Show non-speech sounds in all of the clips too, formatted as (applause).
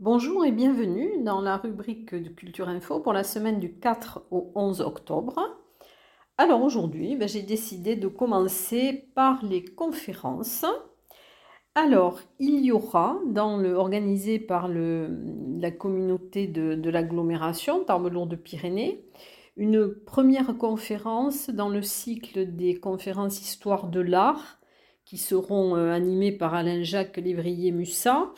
Bonjour et bienvenue dans la rubrique de Culture Info pour la semaine du 4 au 11 octobre. Alors aujourd'hui, ben, j'ai décidé de commencer par les conférences. Alors, il y aura, dans le, organisé par la communauté de, l'agglomération Tarbes-Lourdes-Pyrénées, une première conférence dans le cycle des conférences Histoire de l'art qui seront euh, animées par Alain-Jacques Lévrier-Mussat.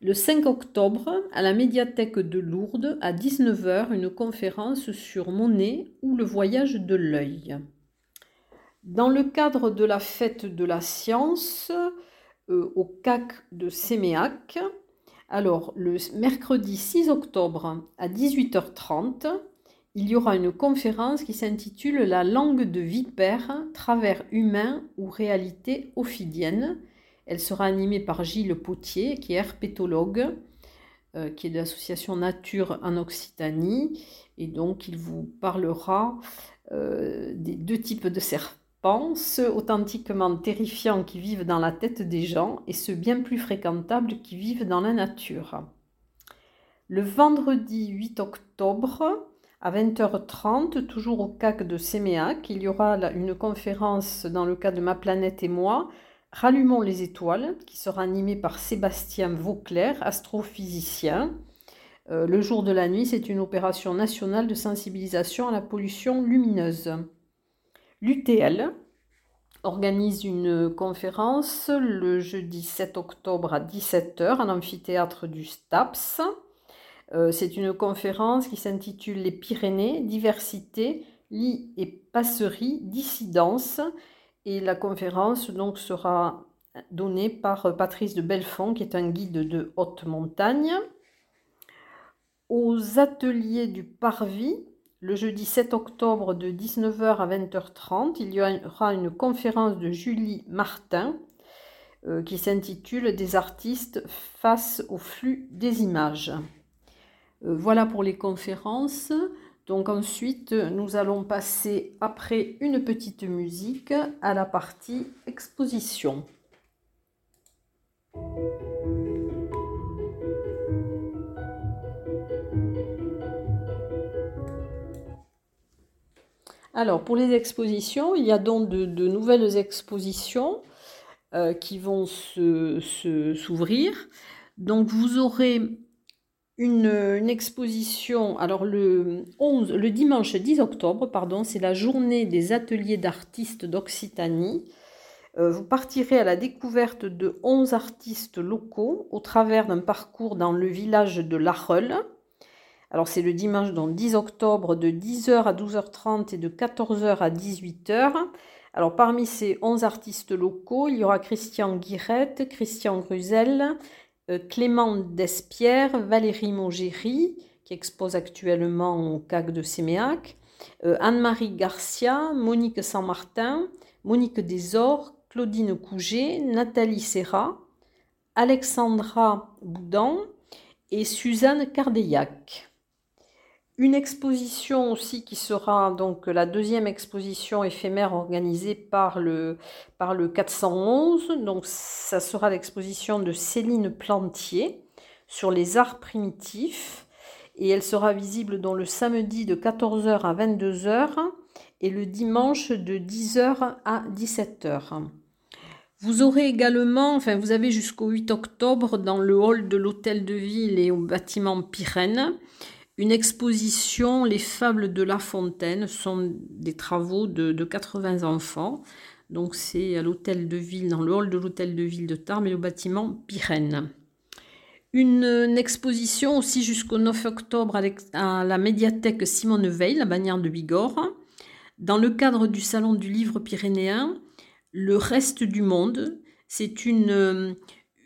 Le 5 octobre, à la médiathèque de Lourdes, à 19h, une conférence sur Monet ou le voyage de l'œil. Dans le cadre de la fête de la science, euh, au CAC de Séméac. Alors, le mercredi 6 octobre à 18h30, il y aura une conférence qui s'intitule La langue de vipère, travers humain ou réalité ophidienne. Elle sera animée par Gilles Potier, qui est herpétologue, euh, qui est de l'association Nature en Occitanie. Et donc, il vous parlera euh, des deux types de serpents ceux authentiquement terrifiants qui vivent dans la tête des gens et ceux bien plus fréquentables qui vivent dans la nature. Le vendredi 8 octobre, à 20h30, toujours au CAC de Séméac, il y aura une conférence dans le cas de Ma planète et moi, Rallumons les étoiles, qui sera animée par Sébastien Vauclair, astrophysicien. Euh, le jour de la nuit, c'est une opération nationale de sensibilisation à la pollution lumineuse. L'UTL organise une conférence le jeudi 7 octobre à 17h en amphithéâtre du STAPS. Euh, c'est une conférence qui s'intitule Les Pyrénées, diversité, lit et passerie, dissidence. Et la conférence donc sera donnée par Patrice de Belfond, qui est un guide de haute montagne. Aux ateliers du Parvis, le jeudi 7 octobre de 19h à 20h30, il y aura une conférence de Julie Martin euh, qui s'intitule Des artistes face au flux des images. Euh, voilà pour les conférences. Donc ensuite, nous allons passer après une petite musique à la partie exposition. Alors, pour les expositions, il y a donc de, nouvelles expositions euh, qui vont s'ouvrir. donc, vous aurez une, exposition, alors le, 11, le dimanche 10 octobre, pardon, c'est la journée des ateliers d'artistes d'Occitanie. Euh, vous partirez à la découverte de 11 artistes locaux au travers d'un parcours dans le village de Lareule. Alors c'est le dimanche donc 10 octobre de 10h à 12h30 et de 14h à 18h. Alors parmi ces 11 artistes locaux, il y aura Christian Guirette, Christian Gruzel, Clément Despierre, Valérie Mogéry, qui expose actuellement au CAC de Séméac, euh, Anne-Marie Garcia, Monique Saint-Martin, Monique Desor, Claudine Couget, Nathalie Serra, Alexandra Boudan et Suzanne Cardeillac. Une exposition aussi qui sera donc la deuxième exposition éphémère organisée par le, par le 411. Donc ça sera l'exposition de Céline Plantier sur les arts primitifs et elle sera visible dans le samedi de 14h à 22h et le dimanche de 10h à 17h. Vous aurez également, enfin vous avez jusqu'au 8 octobre dans le hall de l'hôtel de ville et au bâtiment Pyrène une exposition, Les Fables de La Fontaine, sont des travaux de, 80 enfants. Donc c'est à l'hôtel de ville, dans le hall de l'hôtel de ville de Tarbes et le bâtiment Pyrène. Une, exposition aussi jusqu'au 9 octobre à la médiathèque Simone Veil, la bannière de Bigorre. Dans le cadre du Salon du Livre pyrénéen, Le reste du monde, c'est une,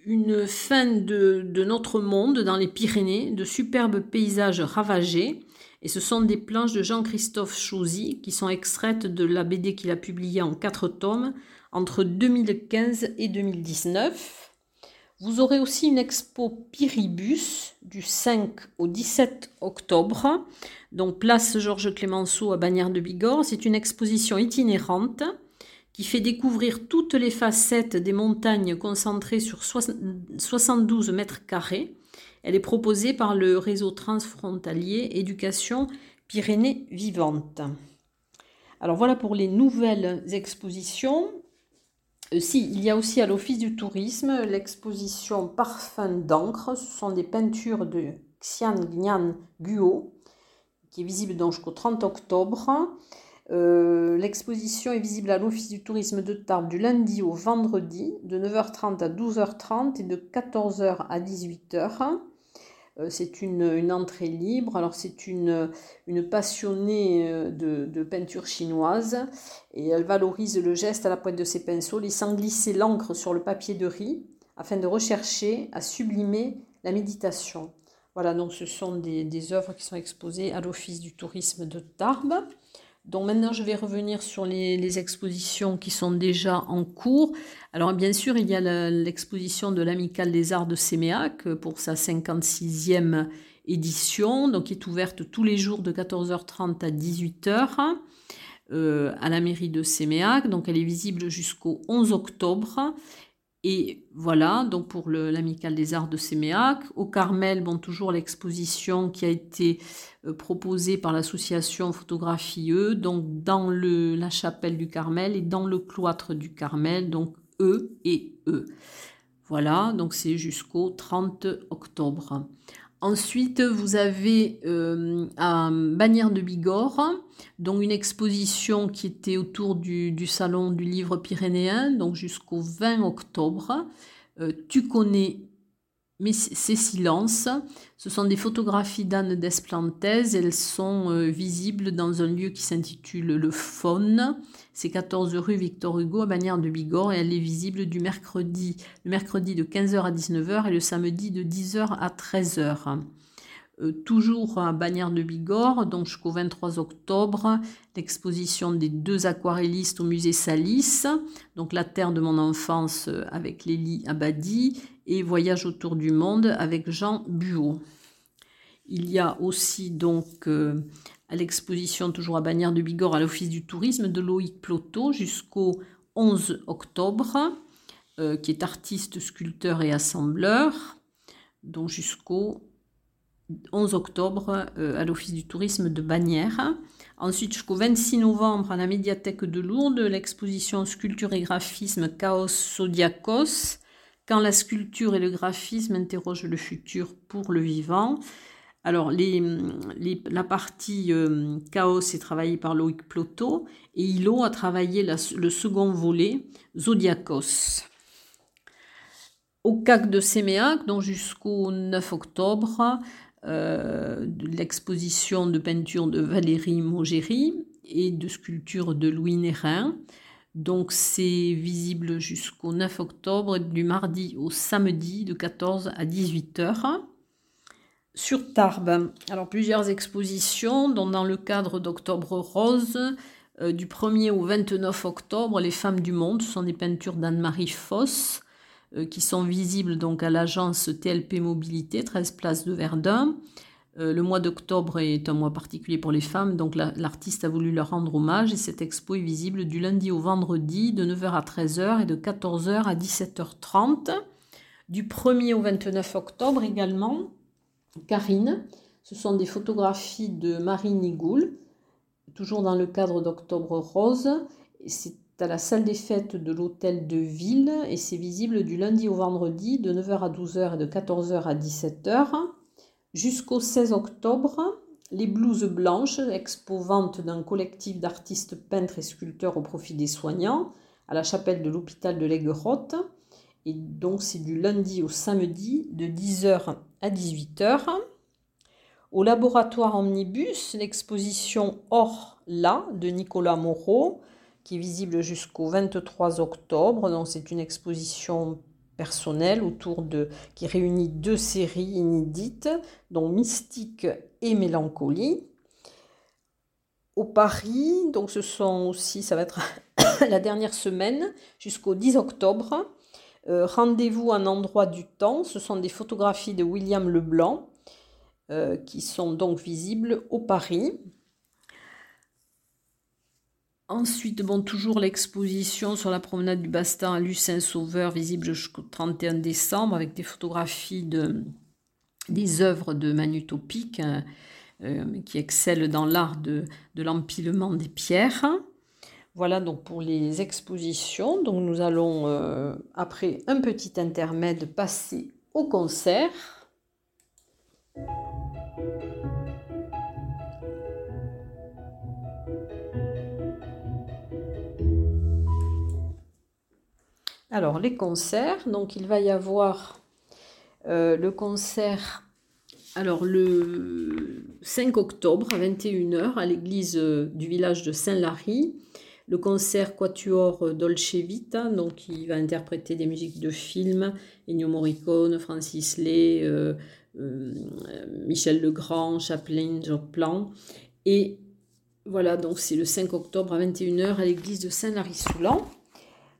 une fin de, notre monde dans les Pyrénées, de superbes paysages ravagés. Et ce sont des planches de Jean-Christophe Chauzy qui sont extraites de la BD qu'il a publiée en quatre tomes entre 2015 et 2019. Vous aurez aussi une expo Pyribus du 5 au 17 octobre, donc place Georges Clémenceau à Bagnères de Bigorre. C'est une exposition itinérante qui fait découvrir toutes les facettes des montagnes concentrées sur 72 mètres carrés. Elle est proposée par le réseau transfrontalier Éducation Pyrénées Vivantes. Alors voilà pour les nouvelles expositions. Euh, si, il y a aussi à l'Office du tourisme l'exposition Parfum d'encre. Ce sont des peintures de Xian Gnan Guo, qui est visible jusqu'au 30 octobre. Euh, l'exposition est visible à l'Office du tourisme de Tarbes du lundi au vendredi, de 9h30 à 12h30 et de 14h à 18h. Euh, c'est une, entrée libre. Alors c'est une, passionnée euh, de, peinture chinoise et elle valorise le geste à la pointe de ses pinceaux, laissant glisser l'encre sur le papier de riz afin de rechercher à sublimer la méditation. Voilà, donc ce sont des, des œuvres qui sont exposées à l'Office du tourisme de Tarbes. Donc maintenant, je vais revenir sur les, expositions qui sont déjà en cours. Alors bien sûr, il y a l'exposition de l'Amicale des Arts de Séméac pour sa 56e édition, donc qui est ouverte tous les jours de 14h30 à 18h euh, à la mairie de Séméac. Donc elle est visible jusqu'au 11 octobre. Et voilà, donc pour l'Amicale des Arts de Séméac. Au Carmel, bon, toujours l'exposition qui a été euh, proposée par l'association Photographie E, donc dans la chapelle du Carmel et dans le cloître du Carmel, donc E et E. Voilà, donc c'est jusqu'au 30 octobre. Ensuite, vous avez euh, à Bagnères de Bigorre, donc une exposition qui était autour du, salon du livre pyrénéen, donc jusqu'au 20 octobre. Euh, tu connais mais ces silences, ce sont des photographies d'Anne Desplantes. Elles sont euh, visibles dans un lieu qui s'intitule Le Faune. C'est 14 rue Victor Hugo à Bagnères de Bigorre et elle est visible du mercredi, le mercredi de 15h à 19h et le samedi de 10h à 13h. Euh, toujours à Bagnères de Bigorre, donc jusqu'au 23 octobre, l'exposition des deux aquarellistes au musée Salis, donc La Terre de mon enfance euh, avec Lélie Abadi et Voyage autour du monde avec Jean Buot. Il y a aussi donc euh, à l'exposition toujours à Bagnères de Bigorre à l'Office du tourisme de Loïc Ploto jusqu'au 11 octobre, qui est artiste, sculpteur et assembleur, donc jusqu'au 11 octobre euh, à l'Office du tourisme de Bagnères. Ensuite, jusqu'au 26 novembre, à la médiathèque de Lourdes, l'exposition Sculpture et graphisme Chaos Zodiacos, quand la sculpture et le graphisme interrogent le futur pour le vivant. Alors, la partie euh, Chaos est travaillée par Loïc Ploto et Hilo a travaillé le second volet, Zodiacos. Au CAC de Séméac, donc jusqu'au 9 octobre, euh, l'exposition de peinture de Valérie Mogéry et de sculpture de Louis Nérin. Donc c'est visible jusqu'au 9 octobre, du mardi au samedi de 14 à 18 h Sur Tarbes, alors plusieurs expositions, dont dans le cadre d'Octobre Rose, euh, du 1er au 29 octobre, Les Femmes du Monde, ce sont des peintures d'Anne-Marie Foss. Euh, qui sont visibles donc à l'agence TLP Mobilité, 13 places de Verdun. Euh, le mois d'octobre est un mois particulier pour les femmes, donc l'artiste a voulu leur rendre hommage et cette expo est visible du lundi au vendredi de 9h à 13h et de 14h à 17h30. Du 1er au 29 octobre également, Karine, ce sont des photographies de Marie Nigoul, toujours dans le cadre d'Octobre Rose. C'est à la salle des fêtes de l'hôtel de ville et c'est visible du lundi au vendredi de 9h à 12h et de 14h à 17h. Jusqu'au 16 octobre, les blouses blanches, expo vente d'un collectif d'artistes peintres et sculpteurs au profit des soignants à la chapelle de l'hôpital de l'Aiguerotte. Et donc c'est du lundi au samedi de 10h à 18h. Au laboratoire Omnibus, l'exposition Or là de Nicolas Moreau qui est visible jusqu'au 23 octobre. Donc c'est une exposition personnelle autour de qui réunit deux séries inédites, dont Mystique et Mélancolie. Au Paris, donc ce sont aussi, ça va être (coughs) la dernière semaine jusqu'au 10 octobre. Euh, rendez-vous un endroit du temps. Ce sont des photographies de William Leblanc euh, qui sont donc visibles au Paris. Ensuite, bon, toujours l'exposition sur la promenade du Bastan à Lucin-Sauveur, visible jusqu'au 31 décembre, avec des photographies de, des œuvres de Manu Topic, hein, euh, qui excellent dans l'art de, l'empilement des pierres. Voilà donc pour les expositions. Donc nous allons, euh, après un petit intermède, passer au concert. Alors, les concerts, donc il va y avoir euh, le concert alors le 5 octobre à 21h à l'église euh, du village de Saint-Lary, le concert Quatuor Dolce Vita, donc il va interpréter des musiques de films, Ennio Morricone, Francis Lay, euh, Michel Legrand, Chaplin, Joplin. Et voilà, donc c'est le 5 octobre à 21h à l'église de Saint-Lary-Soulan.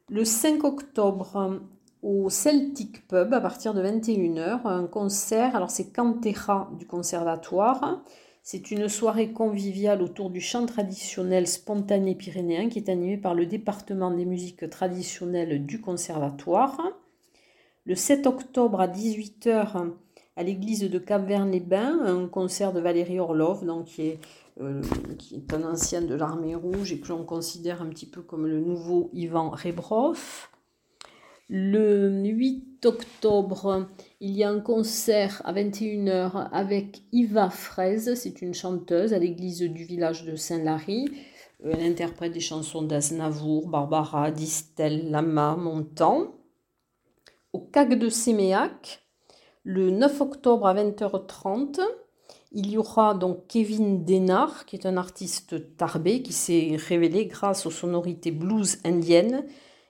Le 5 octobre, au Celtic Pub, à partir de 21h, un concert. Alors, c'est Cantera du Conservatoire. C'est une soirée conviviale autour du chant traditionnel spontané pyrénéen qui est animé par le département des musiques traditionnelles du Conservatoire. Le 7 octobre à 18h, à l'église de Cap-Vert-les-Bains, un concert de Valérie Orlov, donc euh, qui est un ancien de l'armée rouge et que l'on considère un petit peu comme le nouveau Ivan Rebrov. Le 8 octobre, il y a un concert à 21h avec Iva Fraise, c'est une chanteuse à l'église du village de Saint-Lary. Euh, elle interprète des chansons d'Aznavour, Barbara, Distel, Lama, Montan. Au CAC de Séméac, le 9 octobre à 20h30, il y aura donc Kevin Denard, qui est un artiste tarbé, qui s'est révélé grâce aux sonorités blues indiennes,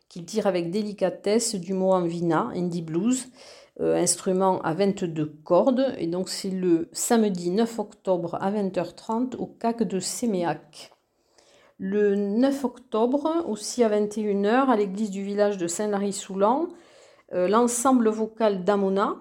qu'il tire avec délicatesse du mot vina, indie blues, euh, instrument à 22 cordes. Et donc c'est le samedi 9 octobre à 20h30 au CAC de Séméac. Le 9 octobre, aussi à 21h, à l'église du village de Saint-Lary-Soulan, euh, l'ensemble vocal d'Amona,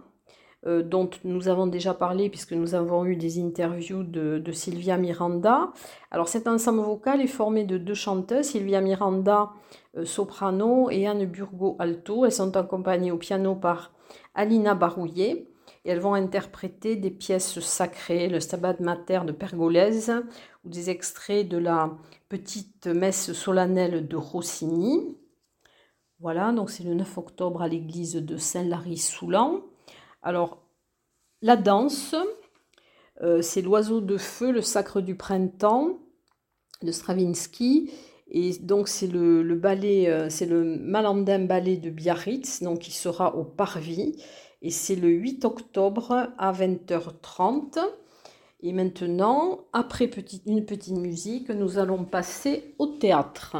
euh, dont nous avons déjà parlé puisque nous avons eu des interviews de, Sylvia Miranda. Alors cet ensemble vocal est formé de deux chanteuses, Sylvia Miranda euh, soprano et Anne Burgo alto. Elles sont accompagnées au piano par Alina Barouillet et elles vont interpréter des pièces sacrées, le Stabat Mater de Pergolèse ou des extraits de la petite messe solennelle de Rossini. Voilà, donc c'est le 9 octobre à l'église de Saint-Lary-Soulan. Alors, la danse, euh, c'est l'oiseau de feu, le sacre du printemps de Stravinsky. Et donc, c'est le, ballet, euh, c'est le Malandin ballet de Biarritz, donc qui sera au Parvis. Et c'est le 8 octobre à 20h30. Et maintenant, après une petite musique, nous allons passer au théâtre.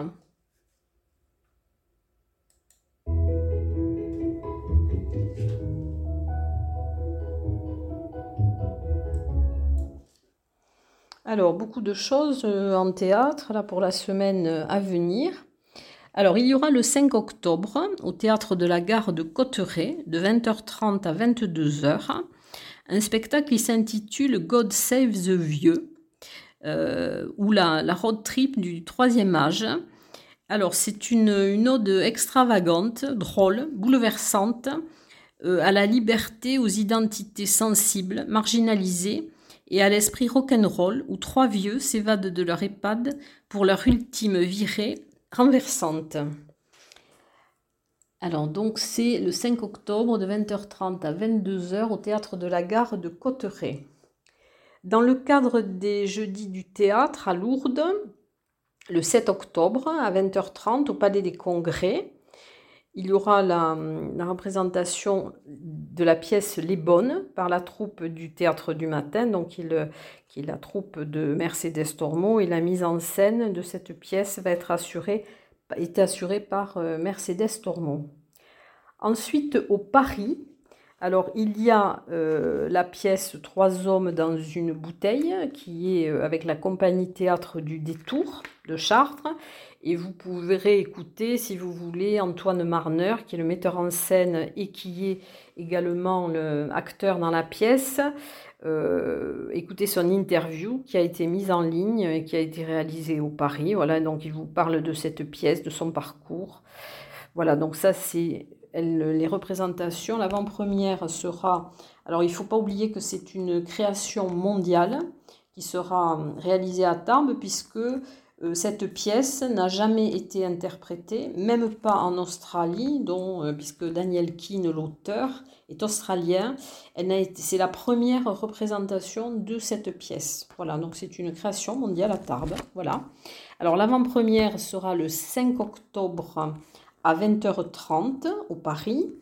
Alors, beaucoup de choses euh, en théâtre là, pour la semaine euh, à venir. Alors, il y aura le 5 octobre au théâtre de la gare de Cotteret, de 20h30 à 22h, un spectacle qui s'intitule God Save the Vieux, euh, ou la, road trip du troisième âge. Alors, c'est une, une, ode extravagante, drôle, bouleversante, à la liberté, aux identités sensibles, marginalisées et à l'esprit rock'n'roll où trois vieux s'évadent de leur EHPAD pour leur ultime virée renversante. Alors donc c'est le 5 octobre de 20h30 à 22h au théâtre de la gare de Cotteret. Dans le cadre des jeudis du théâtre à Lourdes, le 7 octobre à 20h30 au Palais des Congrès, il y aura la, représentation de la pièce Les Bonnes par la troupe du Théâtre du Matin, donc qui, est la troupe de Mercedes Tormo, et la mise en scène de cette pièce va être assurée, assurée par euh, Mercedes Tormo. Ensuite, au Paris, alors il y a euh, la pièce Trois hommes dans une bouteille, qui est euh, avec la compagnie théâtre du Détour de Chartres, Et vous pourrez écouter, si vous voulez, Antoine Marner, qui est le metteur en scène et qui est également le acteur dans la pièce. Euh, écoutez son interview qui a été mise en ligne et qui a été réalisée au Paris. Voilà, donc il vous parle de cette pièce, de son parcours. Voilà, donc ça c'est les représentations. L'avant-première sera... Alors il ne faut pas oublier que c'est une création mondiale qui sera réalisée à Tarbes puisque euh, cette pièce n'a jamais été interprétée, même pas en Australie, euh, puisque Daniel Keane, l'auteur, est australien. C'est la première représentation de cette pièce. Voilà, donc c'est une création mondiale à Tarbes. Voilà. Alors l'avant-première sera le 5 octobre à 20h30 au Paris.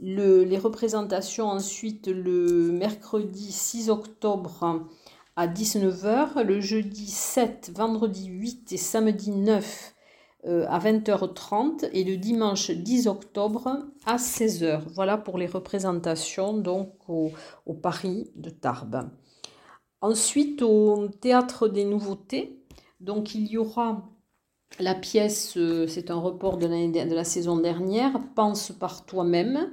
les représentations ensuite le mercredi 6 octobre à 19h, le jeudi 7, vendredi 8 et samedi 9 euh, à 20h30 et le dimanche 10 octobre à 16h. Voilà pour les représentations donc au, Paris de Tarbes. Ensuite au théâtre des nouveautés, donc il y aura la pièce, euh, c'est un report de, de, la saison dernière, Pense par toi-même.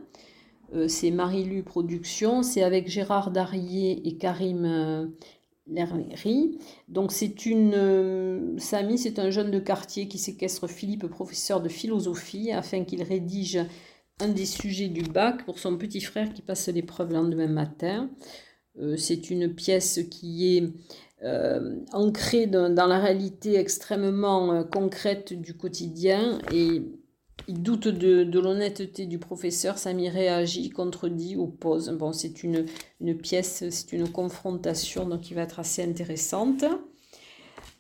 Euh, c'est Marie-Lu Productions, c'est avec Gérard Darier et Karim euh, Donc c'est une... Samy, c'est un jeune de quartier qui séquestre Philippe, professeur de philosophie, afin qu'il rédige un des sujets du bac pour son petit frère qui passe l'épreuve le lendemain matin. c'est une pièce qui est euh, ancré dans, la réalité extrêmement euh, concrète du quotidien et il doute de, l'honnêteté du professeur, Samy réagit, contredit, oppose. Bon, c'est une, pièce, c'est une confrontation qui va être assez intéressante.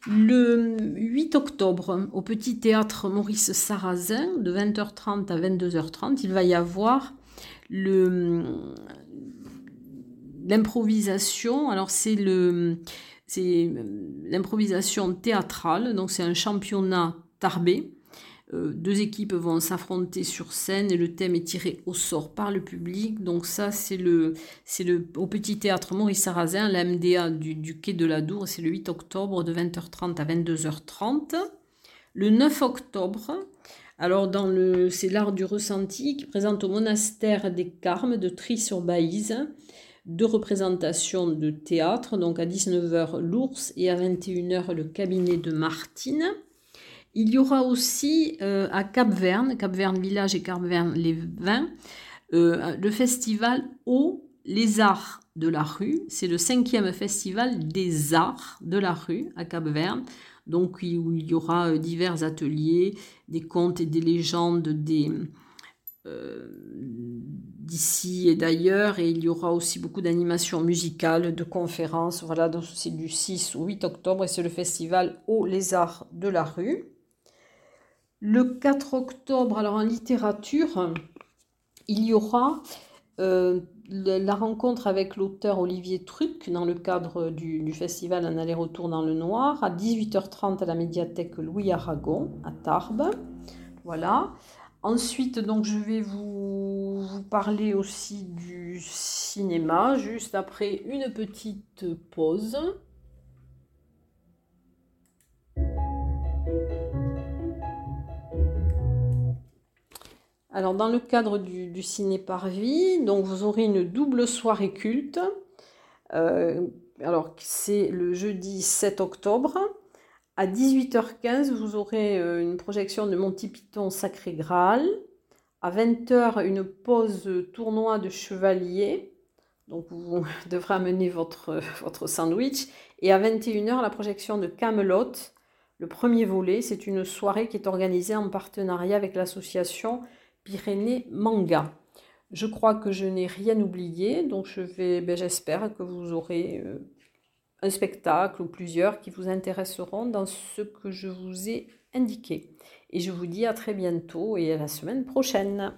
Le 8 octobre, au Petit Théâtre Maurice Sarrazin, de 20h30 à 22h30, il va y avoir l'improvisation. Alors c'est le c'est l'improvisation théâtrale, donc c'est un championnat tarbé. Euh, deux équipes vont s'affronter sur scène et le thème est tiré au sort par le public. Donc ça, c'est le, au petit théâtre Maurice Sarrazin, la MDA du, du quai de la Dour. C'est le 8 octobre de 20h30 à 22h30. Le 9 octobre, alors dans le, c'est l'art du ressenti qui présente au monastère des Carmes de Tri-sur-Baïse deux représentations de théâtre, donc à 19h l'ours et à 21h le cabinet de Martine. Il y aura aussi euh, à Cap-Verne, Cap-Verne Village et Cap-Verne les Vins, euh, le festival Au les Arts de la rue. C'est le cinquième festival des arts de la rue à Cap-Verne. Donc il y aura euh, divers ateliers, des contes et des légendes, des, d'ici et d'ailleurs, et il y aura aussi beaucoup d'animations musicales, de conférences. Voilà, donc c'est du 6 au 8 octobre et c'est le festival Au Lézard de la rue. Le 4 octobre, alors en littérature, il y aura euh, la rencontre avec l'auteur Olivier Truc dans le cadre du, festival Un aller-retour dans le noir à 18h30 à la médiathèque Louis Aragon à Tarbes. Voilà. Ensuite, donc, je vais vous, parler aussi du cinéma, juste après une petite pause. Alors, dans le cadre du, ciné par vous aurez une double soirée culte. Euh, alors, c'est le jeudi 7 octobre. À 18h15, vous aurez euh, une projection de Monty Python Sacré Graal. À 20h, une pause tournoi de chevalier. Donc vous (laughs) devrez amener votre, votre sandwich. Et à 21h, la projection de Camelot, le premier volet. C'est une soirée qui est organisée en partenariat avec l'association Pyrénées Manga. Je crois que je n'ai rien oublié, donc je vais, ben, j'espère que vous aurez euh, un spectacle ou plusieurs qui vous intéresseront dans ce que je vous ai indiqué. Et je vous dis à très bientôt et à la semaine prochaine.